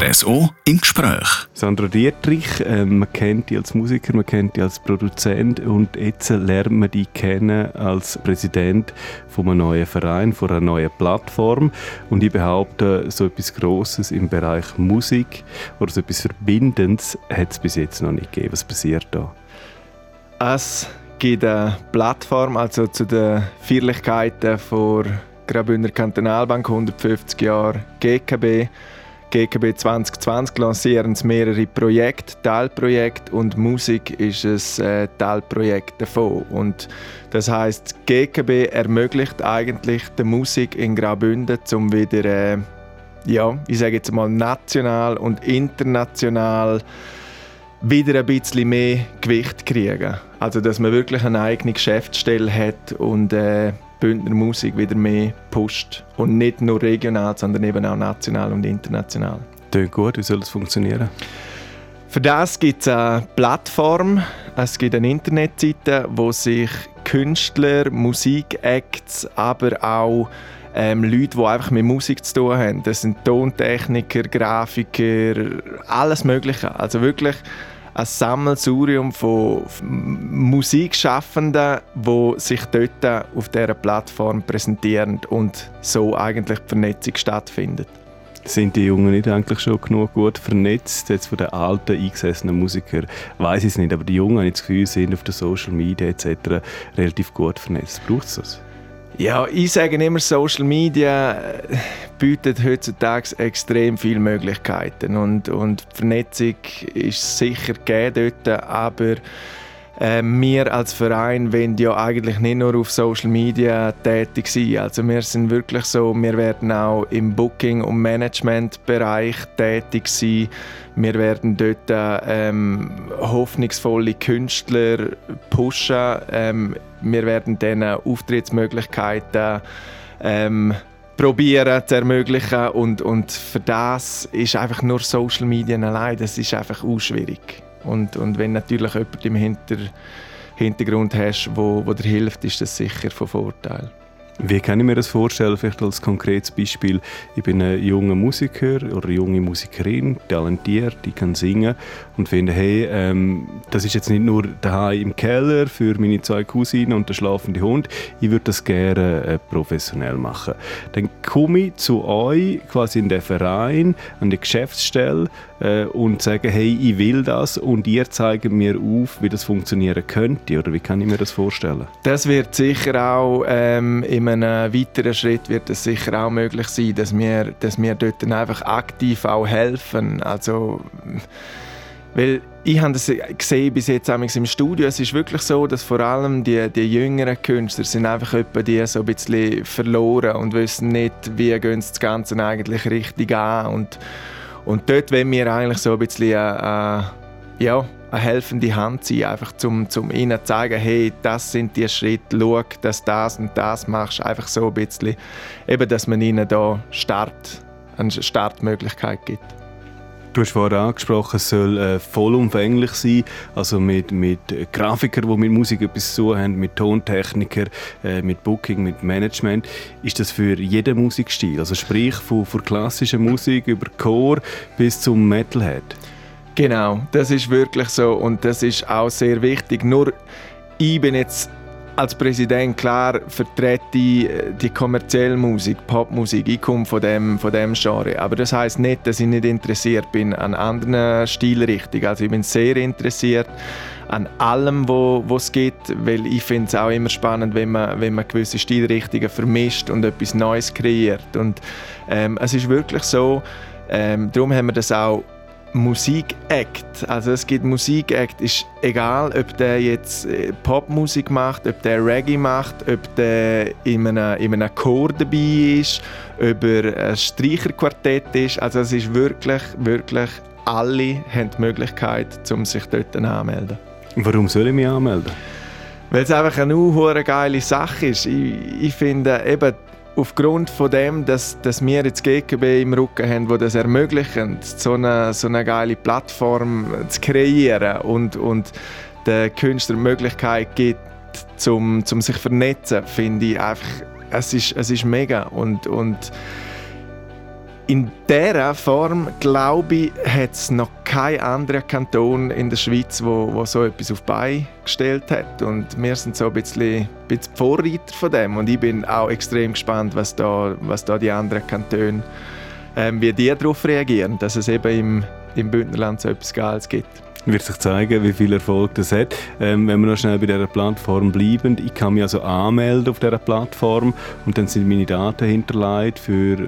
RSO im Gespräch. Sandra Dietrich, äh, man kennt dich als Musiker, man kennt dich als Produzent und jetzt lernt man dich kennen als Präsident von einem neuen Verein, von einer neuen Plattform. Und ich behaupte, so etwas Grosses im Bereich Musik oder so etwas Verbindendes hat es bis jetzt noch nicht gegeben. Was passiert da? Es gibt eine Plattform, also zu den Feierlichkeiten der Graubündner Kantonalbank 150 Jahre GKB GKB 2020 lancieren mehrere Projekte, Teilprojekte und Musik ist ein äh, Teilprojekt davon. Und das heißt, GKB ermöglicht eigentlich die Musik in Graubünden, um wieder, äh, ja, ich sage jetzt mal national und international wieder ein bisschen mehr Gewicht kriegen. Also dass man wirklich eine eigene Geschäftsstelle hat und äh, Bündner Musik wieder mehr pusht. Und nicht nur regional, sondern eben auch national und international. Klingt gut, wie soll das funktionieren? Für das gibt es eine Plattform, es gibt eine Internetseite, wo sich Künstler, Musikacts, aber auch ähm, Leute, die einfach mit Musik zu tun haben. Das sind Tontechniker, Grafiker, alles Mögliche. Also wirklich ein Sammelsurium von Musikschaffenden, die sich dort auf dieser Plattform präsentieren und so eigentlich die Vernetzung stattfindet. Sind die Jungen nicht eigentlich schon genug gut vernetzt? Jetzt von den alten, eingesessenen Musikern weiß ich es nicht, aber die Jungen, habe ich das Gefühl, sind auf den Social Media etc. relativ gut vernetzt. Braucht es das? Ja, ich sage immer, Social Media äh, bietet heutzutage extrem viele Möglichkeiten. Und, und die Vernetzung ist sicher gegeben dort, aber äh, wir als Verein wollen ja eigentlich nicht nur auf Social Media tätig sein. Also wir sind wirklich so, wir werden auch im Booking- und Managementbereich tätig sein. Wir werden dort ähm, hoffnungsvolle Künstler pushen. Ähm, wir werden denen Auftrittsmöglichkeiten ähm, probieren zu ermöglichen und, und für das ist einfach nur Social Media allein, das ist einfach auch schwierig. Und, und wenn natürlich jemand im Hinter Hintergrund hast, wo, wo dir hilft, ist das sicher von Vorteil. Wie kann ich mir das vorstellen? Vielleicht als konkretes Beispiel. Ich bin ein junger Musiker oder junge Musikerin, talentiert, ich kann singen und finde, hey, ähm, das ist jetzt nicht nur daheim im Keller für meine zwei Cousinen und der schlafende Hund. Ich würde das gerne äh, professionell machen. Dann komme ich zu euch quasi in den Verein, an die Geschäftsstelle äh, und sage, hey, ich will das und ihr zeigt mir auf, wie das funktionieren könnte. Oder wie kann ich mir das vorstellen? Das wird sicher auch ähm, im einem weiteren Schritt wird es sicher auch möglich sein, dass wir, dass wir dort einfach aktiv auch helfen. Also, weil ich habe das gesehen bis jetzt im Studio. Es ist wirklich so, dass vor allem die, die jüngeren Künstler sind einfach etwa die so ein bisschen verloren und wissen nicht, wie gehen sie das Ganze eigentlich richtig an. Und, und dort wollen wir eigentlich so ein bisschen äh, äh, ja, eine helfende Hand sein, einfach zum, zum ihnen zu zeigen, hey, das sind die Schritte, schau, dass das und das machst, einfach so ein bisschen, eben, dass man ihnen da Start, eine Startmöglichkeit gibt. Du hast vorhin angesprochen, es soll äh, vollumfänglich sein, also mit, mit Grafikern, die mit Musik etwas zu haben, mit Tontechnikern, äh, mit Booking, mit Management. Ist das für jeden Musikstil? Also sprich von, von klassischer Musik über Chor bis zum Metalhead? Genau, das ist wirklich so und das ist auch sehr wichtig. Nur ich bin jetzt als Präsident klar vertrete äh, die kommerzielle Musik, Popmusik. Ich komme von dem, von dem Genre. Aber das heißt nicht, dass ich nicht interessiert bin an anderen Stilrichtungen. Also ich bin sehr interessiert an allem, wo es gibt, weil ich finde es auch immer spannend, wenn man, wenn man gewisse Stilrichtungen vermischt und etwas Neues kreiert. Und ähm, es ist wirklich so, ähm, darum haben wir das auch Musikact. Also es gibt Musikact, ist egal, ob der jetzt äh, Popmusik macht, ob der Reggae macht, ob der in einem, in einem Chor dabei ist, ob er ein Streicherquartett ist. Also es ist wirklich, wirklich, alle haben die Möglichkeit, um sich dort anzumelden. Warum soll ich mich anmelden? Weil es einfach eine unhure geile Sache ist. Ich, ich finde eben, aufgrund von dem, dass, dass wir jetzt GKB im Rücken haben, wo das ermöglichen, so eine, so eine geile Plattform zu kreieren und, und den Künstlern die Möglichkeit gibt, zum, zum sich vernetzen, finde ich einfach, es ist, es ist mega. Und, und in dieser Form, glaube ich, hat es noch kein anderer Kanton in der Schweiz, wo, wo so etwas auf Bein gestellt hat. Und wir sind so ein bisschen, ein bisschen Vorreiter von dem. Und ich bin auch extrem gespannt, was da, was da die anderen Kantone, ähm, wie die darauf reagieren, dass es eben im, im Bündnerland so etwas Geiles gibt wird sich zeigen, wie viel Erfolg das hat. Ähm, wenn wir noch schnell bei dieser Plattform bleiben, ich kann mich also anmelden auf dieser Plattform und dann sind meine Daten hinterlegt. Für äh,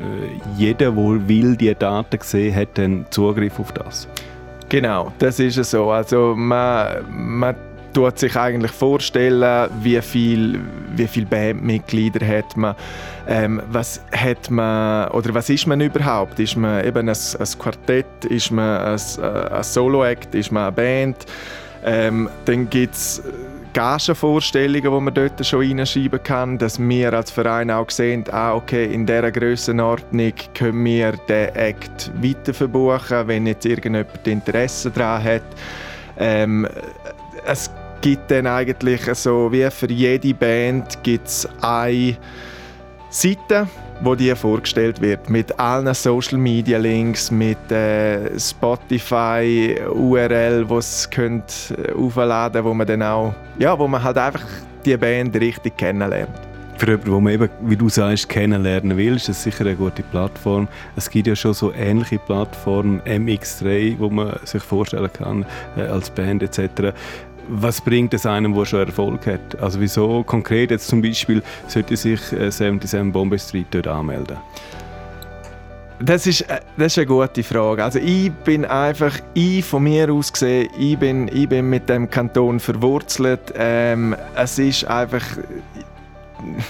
jeden, der will die Daten sehen, hat dann Zugriff auf das. Genau, das ist es so. Also man, man tut sich eigentlich vorstellen, wie viel, wie viel Bandmitglieder hat man, ähm, was hat man oder was ist man überhaupt? Ist man eben ein, ein Quartett, ist man ein, ein Solo-Act, ist man eine Band? Ähm, dann gibt es Gagenvorstellungen, die man dort schon reinschreiben kann, dass wir als Verein auch sehen, ah, okay, in dieser Grössenordnung können wir den Act weiter verbuchen, wenn jetzt irgendjemand Interesse daran hat. Ähm, es gibt dann eigentlich so wie für jede Band gibt's eine Seite, wo die vorgestellt wird mit allen Social Media Links, mit äh, Spotify URL, wo es könnt äh, aufladen, wo man dann auch, ja, wo man halt einfach die Band richtig kennenlernt. Für jemanden, den man eben, wie du sagst, kennenlernen will, ist das sicher eine gute Plattform. Es gibt ja schon so ähnliche Plattformen, MX3, wo man sich vorstellen kann äh, als Band etc was bringt es einem, der schon Erfolg hat? Also wieso konkret jetzt zum Beispiel sollte sich äh, 77 Bombay Street dort anmelden? Das ist, äh, das ist eine gute Frage. Also ich bin einfach, ich von mir aus gesehen, ich bin, ich bin mit dem Kanton verwurzelt. Ähm, es ist einfach,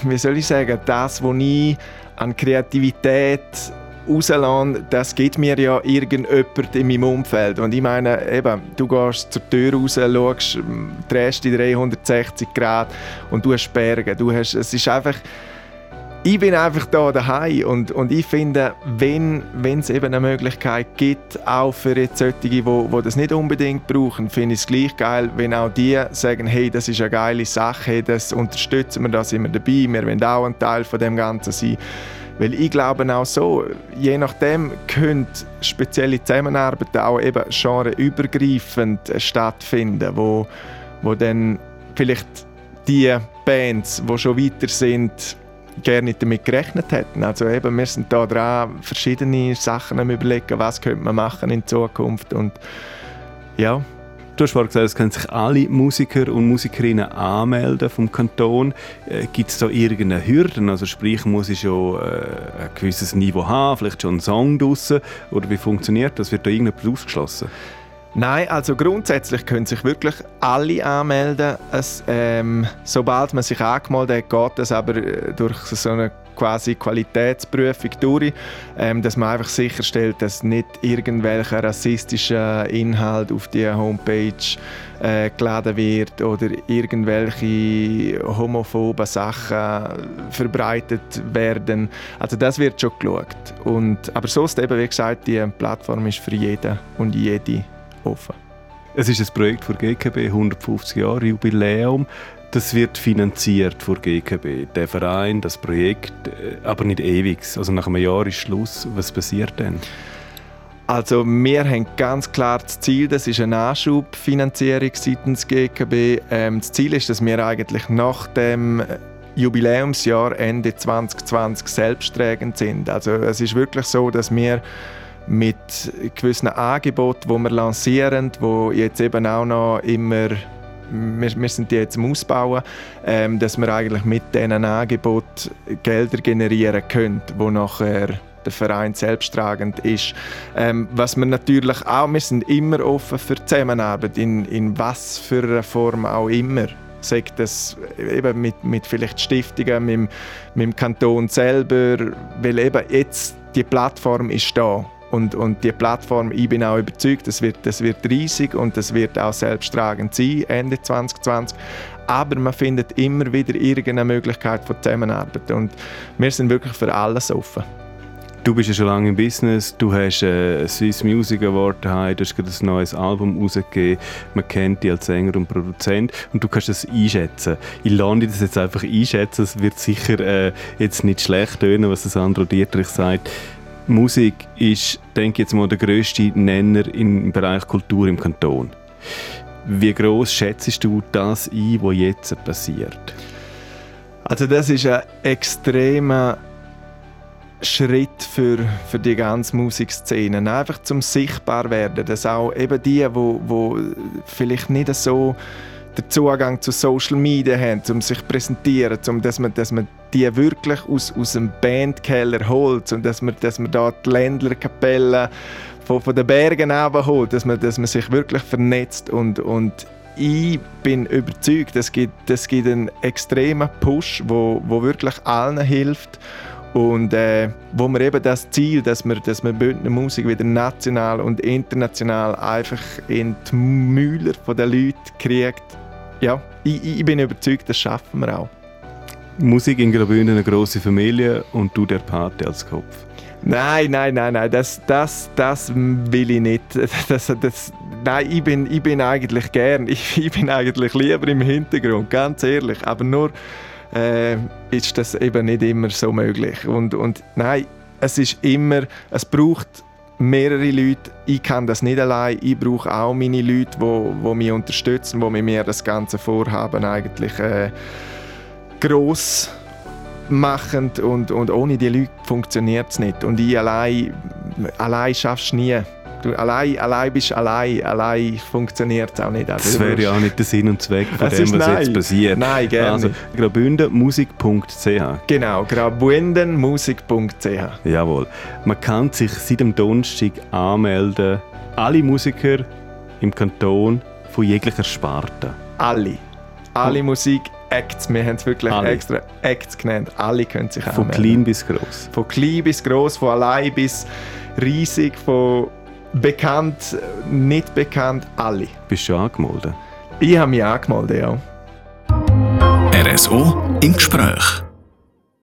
wie soll ich sagen, das, was ich an Kreativität rauslassen, das gibt mir ja irgendjemand in meinem Umfeld. Und ich meine, eben, du gehst zur Tür raus, schaust, drehst die 360 Grad und du hast Berge. Du hast, es ist einfach, ich bin einfach da daheim und, und ich finde, wenn es eben eine Möglichkeit gibt, auch für jetzt solche, die, die das nicht unbedingt brauchen, finde ich es gleich geil, wenn auch die sagen, hey, das ist eine geile Sache, das unterstützen wir, da sind wir dabei, wir wollen auch ein Teil von dem Ganzen sein. Weil ich glaube auch so, je nachdem könnte spezielle Zusammenarbeit auch eben genreübergreifend stattfinden, wo, wo dann vielleicht die Bands, die schon weiter sind, gerne nicht damit gerechnet hätten. Also eben, wir sind da dran, verschiedene Sachen am überlegen, was könnte man machen in Zukunft und ja, Du hast gesagt, es können sich alle Musiker und Musikerinnen anmelden vom Kanton. Äh, Gibt es da irgendeine Hürden? Also sprich, muss ich schon äh, ein gewisses Niveau haben, vielleicht schon einen Song draussen? Oder wie funktioniert das? Wird da irgendetwas ausgeschlossen? Nein, also grundsätzlich können sich wirklich alle anmelden. Es, ähm, sobald man sich angemeldet hat, geht das aber äh, durch so eine quasi Qualitätsprüfung durch, ähm, dass man einfach sicherstellt, dass nicht irgendwelcher rassistischer Inhalt auf die Homepage äh, geladen wird oder irgendwelche homophoben Sachen verbreitet werden. Also das wird schon geschaut. Und, aber sonst eben, wie gesagt, die Plattform ist für jeden und jede offen. Es ist ein Projekt für GKB, 150 Jahre Jubiläum. Das wird finanziert von GKB, der Verein, das Projekt, äh, aber nicht ewig. Also nach einem Jahr ist Schluss. Was passiert dann? Also wir haben ganz klar das Ziel, das ist eine Anschubfinanzierung seitens GKB. Ähm, das Ziel ist, dass wir eigentlich nach dem Jubiläumsjahr Ende 2020 selbsttragend sind. Also es ist wirklich so, dass wir mit gewissen Angeboten, die wir lancieren, wo jetzt eben auch noch immer wir, wir sind die jetzt am Ausbauen, ähm, dass wir eigentlich mit diesen Angeboten Gelder generieren können, wo nachher der Verein selbsttragend ist. Ähm, was wir natürlich auch, wir sind immer offen für Zusammenarbeit, in, in was für einer Form auch immer. Sagt das eben mit, mit vielleicht Stiftungen, mit, mit dem Kanton selber, weil eben jetzt die Plattform ist da und, und die Plattform, ich bin auch überzeugt, das wird, das wird riesig und das wird auch selbsttragend sein, Ende 2020. Aber man findet immer wieder irgendeine Möglichkeit von Zusammenarbeit. Und wir sind wirklich für alles offen. Du bist ja schon lange im Business, du hast einen Swiss Music Award daheim, du hast gerade ein neues Album rausgegeben, man kennt dich als Sänger und Produzent und du kannst das einschätzen. Ich lerne das jetzt einfach einschätzen, es wird sicher äh, jetzt nicht schlecht tönen, was das Sandro Dietrich sagt Musik ist, denke ich jetzt mal, der grösste Nenner im Bereich Kultur im Kanton. Wie groß schätzt du das ein, was jetzt passiert? Also das ist ein extremer Schritt für, für die ganze Musikszene. Einfach zum sichtbar werden, dass auch eben die, wo, wo vielleicht nicht so den Zugang zu Social Media haben, um sich zu präsentieren, um, dass, man, dass man die wirklich aus, aus dem Bandkeller holt und dass man, dass man da die Ländlerkapellen von, von den Bergen holt, dass man, dass man sich wirklich vernetzt und, und ich bin überzeugt, es gibt, es gibt einen extremen Push, wo, wo wirklich allen hilft und äh, wo wir eben das Ziel, dass wir, dass wir Bündner Musik wieder national und international einfach in die Mühler der Leute kriegt, ja, ich, ich bin überzeugt, das schaffen wir auch. Musik in Graubünden eine große Familie und du der Pate als Kopf. Nein, nein, nein, nein, das, das, das will ich nicht. Das, das, nein, ich bin, ich bin eigentlich gern, ich, ich bin eigentlich lieber im Hintergrund, ganz ehrlich. Aber nur äh, ist das eben nicht immer so möglich. Und, und nein, es ist immer, es braucht mehrere Leute. Ich kann das nicht allein. Ich brauche auch meine Leute, die, die mich unterstützen, die mit mir das ganze Vorhaben eigentlich äh, gross machen. Und, und ohne die Leute funktioniert es nicht. Und ich allein, allein schaffst du nie. Du allein, allein bist allein, allein funktioniert es auch nicht. Also, das wäre ja auch nicht der Sinn und Zweck von dem, was nein. jetzt passiert. Nein, gerne. Also, graubündenmusik.ch Genau, graubündenmusik.ch Jawohl. Man kann sich seit dem Donnerstag anmelden. Alle Musiker im Kanton von jeglicher Sparte. Alle. Alle Musik Acts. Wir haben es wirklich Alle. extra Acts genannt. Alle können sich Von anmelden. klein bis groß. Von klein bis groß, von allein bis riesig, von bekannt, nicht bekannt, alle. Bist du angemeldet? Ich habe mich angemeldet, ja. RSO im Gespräch.